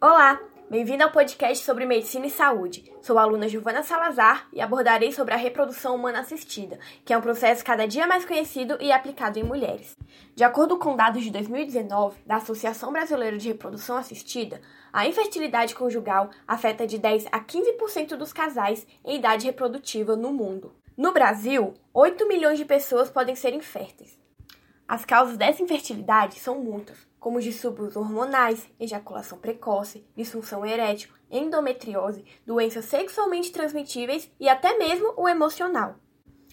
Olá, bem-vindo ao podcast sobre medicina e saúde. Sou a aluna Giovana Salazar e abordarei sobre a reprodução humana assistida, que é um processo cada dia mais conhecido e aplicado em mulheres. De acordo com dados de 2019 da Associação Brasileira de Reprodução Assistida, a infertilidade conjugal afeta de 10 a 15% dos casais em idade reprodutiva no mundo. No Brasil, 8 milhões de pessoas podem ser inférteis. As causas dessa infertilidade são muitas, como os distúrbios hormonais, ejaculação precoce, disfunção erétil, endometriose, doenças sexualmente transmitíveis e até mesmo o emocional.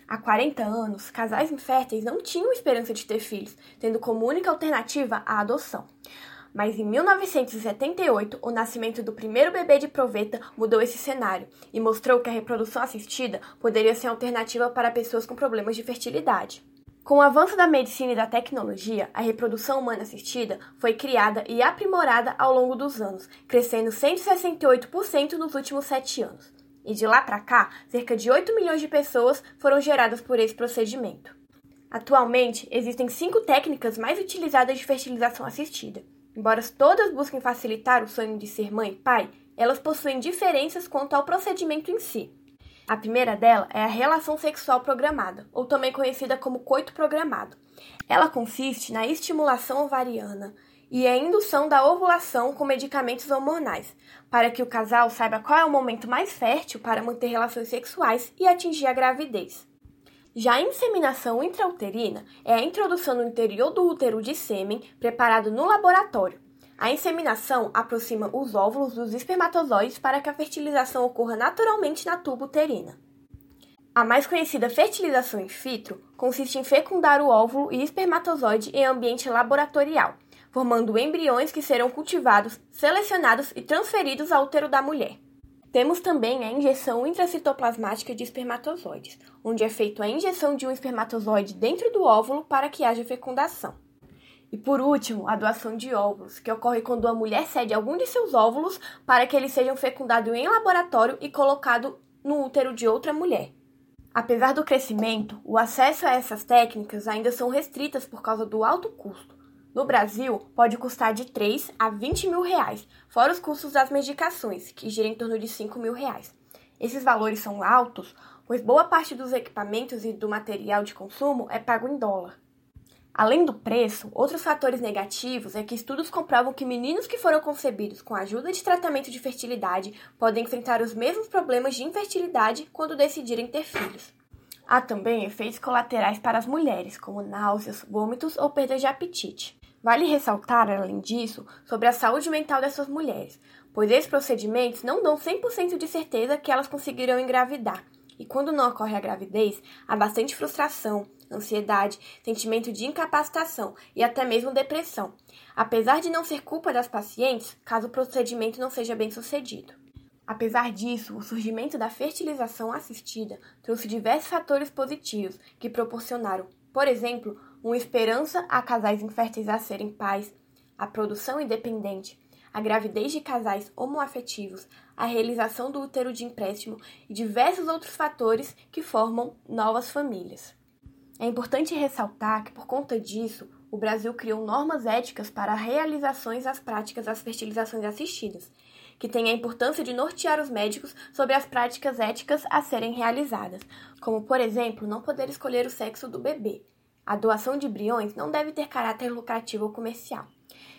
Há 40 anos, casais inférteis não tinham esperança de ter filhos, tendo como única alternativa a adoção. Mas em 1978, o nascimento do primeiro bebê de proveta mudou esse cenário e mostrou que a reprodução assistida poderia ser alternativa para pessoas com problemas de fertilidade. Com o avanço da medicina e da tecnologia, a reprodução humana assistida foi criada e aprimorada ao longo dos anos, crescendo 168% nos últimos sete anos. E de lá para cá, cerca de 8 milhões de pessoas foram geradas por esse procedimento. Atualmente, existem cinco técnicas mais utilizadas de fertilização assistida. Embora todas busquem facilitar o sonho de ser mãe e pai, elas possuem diferenças quanto ao procedimento em si. A primeira dela é a relação sexual programada, ou também conhecida como coito programado. Ela consiste na estimulação ovariana e a indução da ovulação com medicamentos hormonais, para que o casal saiba qual é o momento mais fértil para manter relações sexuais e atingir a gravidez. Já a inseminação intrauterina é a introdução no interior do útero de sêmen preparado no laboratório, a inseminação aproxima os óvulos dos espermatozoides para que a fertilização ocorra naturalmente na tuba uterina. A mais conhecida fertilização in vitro consiste em fecundar o óvulo e espermatozoide em ambiente laboratorial, formando embriões que serão cultivados, selecionados e transferidos ao útero da mulher. Temos também a injeção intracitoplasmática de espermatozoides, onde é feita a injeção de um espermatozoide dentro do óvulo para que haja fecundação. E por último, a doação de óvulos, que ocorre quando a mulher cede algum de seus óvulos para que eles sejam fecundados em laboratório e colocados no útero de outra mulher. Apesar do crescimento, o acesso a essas técnicas ainda são restritas por causa do alto custo. No Brasil, pode custar de 3 a 20 mil reais, fora os custos das medicações, que giram em torno de 5 mil reais. Esses valores são altos, pois boa parte dos equipamentos e do material de consumo é pago em dólar. Além do preço, outros fatores negativos é que estudos comprovam que meninos que foram concebidos com a ajuda de tratamento de fertilidade podem enfrentar os mesmos problemas de infertilidade quando decidirem ter filhos. Há também efeitos colaterais para as mulheres, como náuseas, vômitos ou perda de apetite. Vale ressaltar, além disso, sobre a saúde mental dessas mulheres, pois esses procedimentos não dão 100% de certeza que elas conseguirão engravidar, e quando não ocorre a gravidez, há bastante frustração, ansiedade, sentimento de incapacitação e até mesmo depressão, apesar de não ser culpa das pacientes caso o procedimento não seja bem sucedido. Apesar disso, o surgimento da fertilização assistida trouxe diversos fatores positivos que proporcionaram, por exemplo, uma esperança a casais inférteis a serem pais, a produção independente, a gravidez de casais homoafetivos, a realização do útero de empréstimo e diversos outros fatores que formam novas famílias. É importante ressaltar que, por conta disso, o Brasil criou normas éticas para realizações das práticas das fertilizações assistidas, que têm a importância de nortear os médicos sobre as práticas éticas a serem realizadas, como, por exemplo, não poder escolher o sexo do bebê. A doação de embriões não deve ter caráter lucrativo ou comercial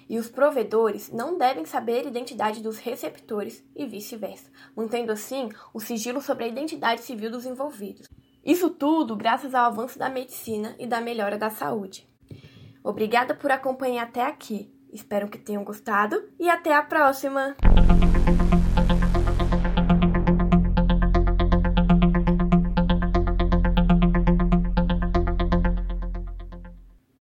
e os provedores não devem saber a identidade dos receptores e vice-versa, mantendo assim o sigilo sobre a identidade civil dos envolvidos. Isso tudo graças ao avanço da medicina e da melhora da saúde. Obrigada por acompanhar até aqui. Espero que tenham gostado e até a próxima!